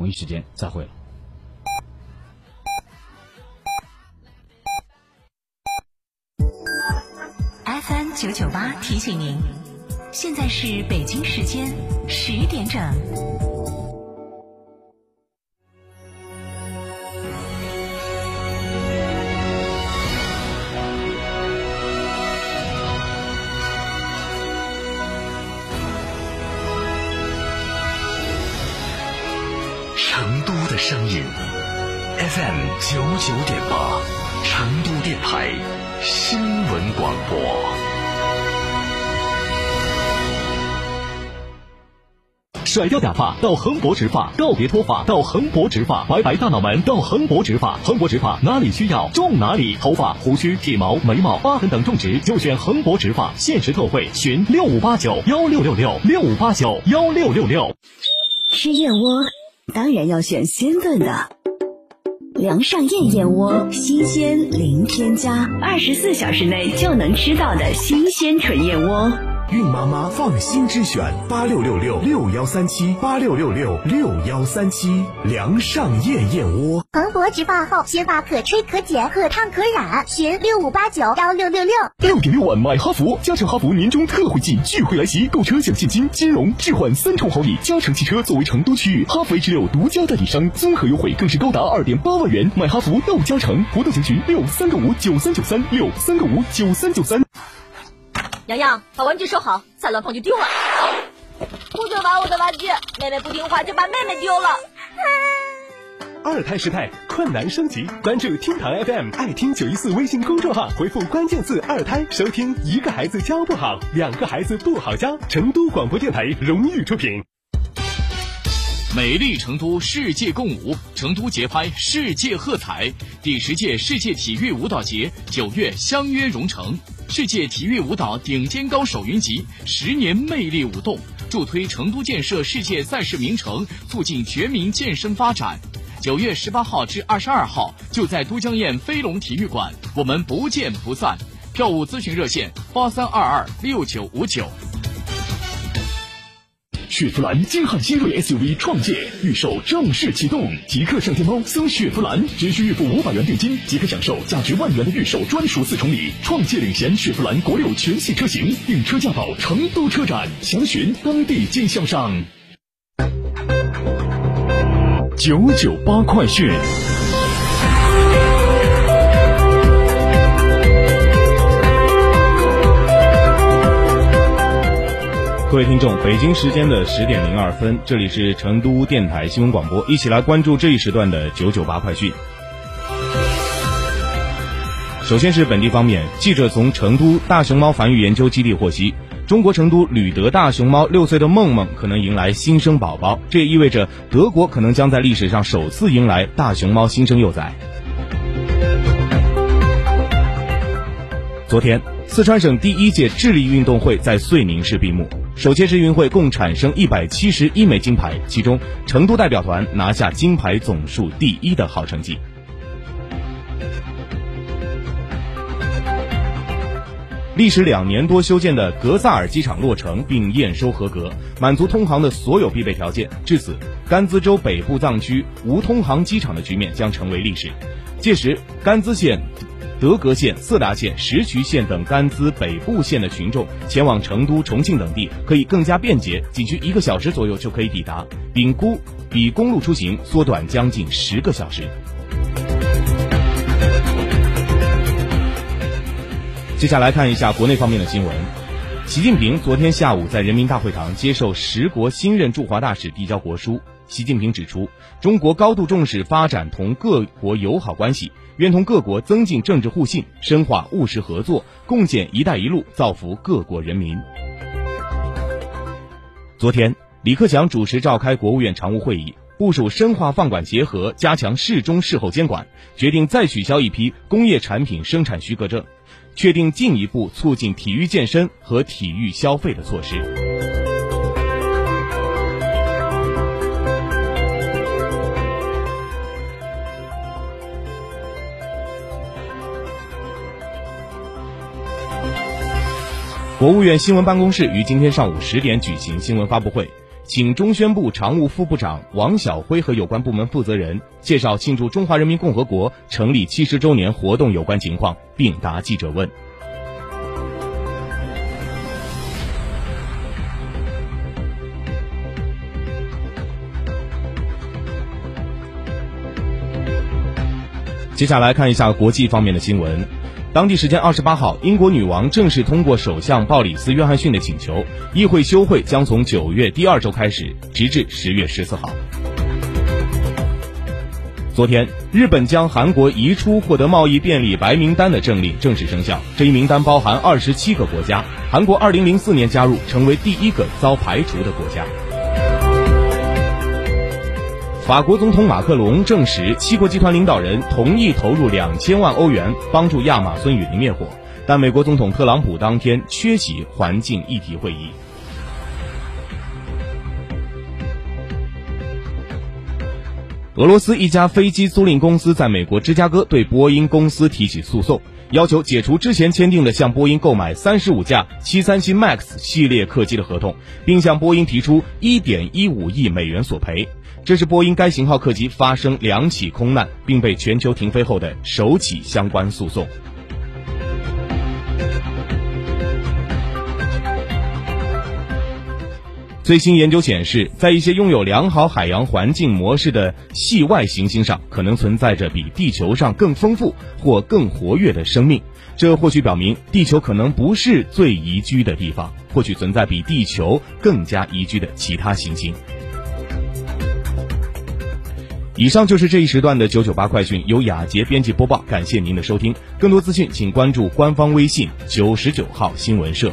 同一时间再会了。FM 九九八提醒您，现在是北京时间十点整。声音 FM 九九点八，成都电台新闻广播。甩掉假发到恒博植发，告别脱发到恒博植发，白白大脑门到恒博植发。恒博植发哪里需要种哪里，头发、胡须、体毛、眉毛、疤痕等种植就选恒博植发。限时特惠，询六五八九幺六六六六五八九幺六六六。吃燕窝。当然要选鲜炖的，梁上燕燕窝，新鲜零添加，二十四小时内就能吃到的新鲜纯燕窝。孕妈妈放心之选，八六六六六幺三七八六六六六幺三七，梁上燕燕窝。蓬勃植发后，学发可吹可剪可烫可染，寻六五八九幺六六六。六点六万买哈弗，加诚哈弗年终特惠季聚会来袭，购车享现金、金融、置换三重好礼。加诚汽车作为成都区域哈弗 H 六独家代理商，综合优惠更是高达二点八万元。买哈弗到加诚，活动详询六三个五九三九三六三个五九三九三。洋洋，把玩具收好，再乱碰就丢了。不准玩我的玩具，妹妹不听话就把妹妹丢了。二胎时代，困难升级，关注听堂 FM 爱听九一四微信公众号，回复关键字“二胎”，收听一个孩子教不好，两个孩子不好教。成都广播电台荣誉出品。美丽成都，世界共舞，成都节拍，世界喝彩。第十届世界体育舞蹈节九月相约蓉城。世界体育舞蹈顶尖高手云集，十年魅力舞动，助推成都建设世界赛事名城，促进全民健身发展。九月十八号至二十二号，就在都江堰飞龙体育馆，我们不见不散。票务咨询热线：八三二二六九五九。雪佛兰金汉新锐 SUV 创界预售正式启动，即刻上天猫搜雪佛兰，只需预付五百元定金，即可享受价值万元的预售专属四重礼。创界领衔雪佛兰国六全系车型，订车价保成都车展，详询当地经销商。九九八快讯。各位听众，北京时间的十点零二分，这里是成都电台新闻广播，一起来关注这一时段的九九八快讯。首先是本地方面，记者从成都大熊猫繁育研究基地获悉，中国成都旅德大熊猫六岁的梦梦可能迎来新生宝宝，这也意味着德国可能将在历史上首次迎来大熊猫新生幼崽。昨天，四川省第一届智力运动会在遂宁市闭幕。首届世运会共产生一百七十一枚金牌，其中成都代表团拿下金牌总数第一的好成绩。历时两年多修建的格萨尔机场落成并验收合格，满足通航的所有必备条件。至此，甘孜州北部藏区无通航机场的局面将成为历史。届时，甘孜县。德格县、色达县、石渠县等甘孜北部县的群众前往成都、重庆等地可以更加便捷，仅需一个小时左右就可以抵达，比公比公路出行缩短将近十个小时。接下来看一下国内方面的新闻。习近平昨天下午在人民大会堂接受十国新任驻华大使递交国书。习近平指出，中国高度重视发展同各国友好关系。愿同各国增进政治互信，深化务实合作，共建“一带一路”，造福各国人民。昨天，李克强主持召开国务院常务会议，部署深化放管协和，加强事中事后监管，决定再取消一批工业产品生产许可证，确定进一步促进体育健身和体育消费的措施。国务院新闻办公室于今天上午十点举行新闻发布会，请中宣部常务副部长王晓辉和有关部门负责人介绍庆祝中华人民共和国成立七十周年活动有关情况，并答记者问。接下来看一下国际方面的新闻。当地时间二十八号，英国女王正式通过首相鲍里斯·约翰逊的请求，议会休会将从九月第二周开始，直至十月十四号。昨天，日本将韩国移出获得贸易便利白名单的政令正式生效，这一名单包含二十七个国家，韩国二零零四年加入，成为第一个遭排除的国家。法国总统马克龙证实，七国集团领导人同意投入两千万欧元帮助亚马孙雨林灭火，但美国总统特朗普当天缺席环境议题会议。俄罗斯一家飞机租赁公司在美国芝加哥对波音公司提起诉讼，要求解除之前签订的向波音购买三十五架七三七 MAX 系列客机的合同，并向波音提出一点一五亿美元索赔。这是波音该型号客机发生两起空难并被全球停飞后的首起相关诉讼。最新研究显示，在一些拥有良好海洋环境模式的系外行星上，可能存在着比地球上更丰富或更活跃的生命。这或许表明，地球可能不是最宜居的地方，或许存在比地球更加宜居的其他行星。以上就是这一时段的九九八快讯，由雅洁编辑播报，感谢您的收听。更多资讯，请关注官方微信九十九号新闻社。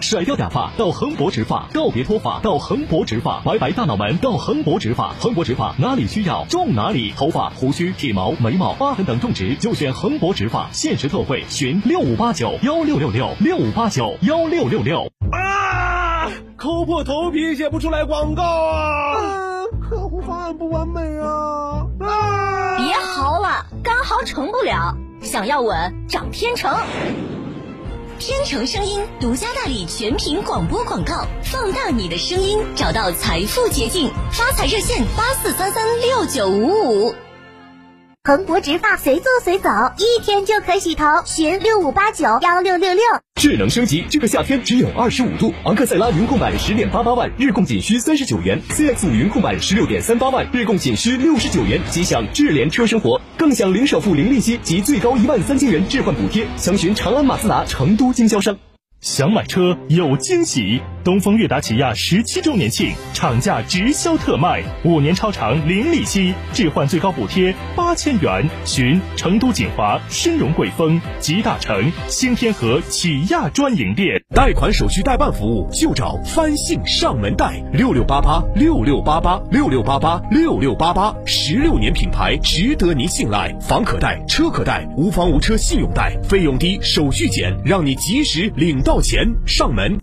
甩掉假发到恒博植发，告别脱发到恒博植发，白白大脑门到恒博植发，恒博植发哪里需要种哪里，头发、胡须、体毛、眉毛、疤痕等种植就选恒博植发，限时特惠，询六五八九幺六六六六五八九幺六六六。啊！抠破头皮写不出来广告啊！客户方案不完美啊！啊！别嚎了，刚嚎成不了，想要稳找天成。天成声音独家代理全屏广播广告，放大你的声音，找到财富捷径。发财热线八四三三六九五五。蓬勃植发随做随走，一天就可洗头，询六五八九幺六六六。智能升级，这个夏天只有二十五度。昂克赛拉云控版十点八八万，日供仅需三十九元；CX 五云控版十六点三八万，日供仅需六十九元。即享智联车生活，更享零首付、零利息及最高一万三千元置换补贴。详询长安马自达成都经销商。想买车有惊喜！东风悦达起亚十七周年庆，厂价直销特卖，五年超长零利息，置换最高补贴八千元。寻成都锦华、申荣贵丰、吉大城、新天河起亚专营店。贷款手续代办服务就找翻信上门贷，六六八八六六八八六六八八六六八八，十六年品牌，值得您信赖。房可贷，车可贷，无房无车信用贷，费用低，手续简，让你及时领到钱。上门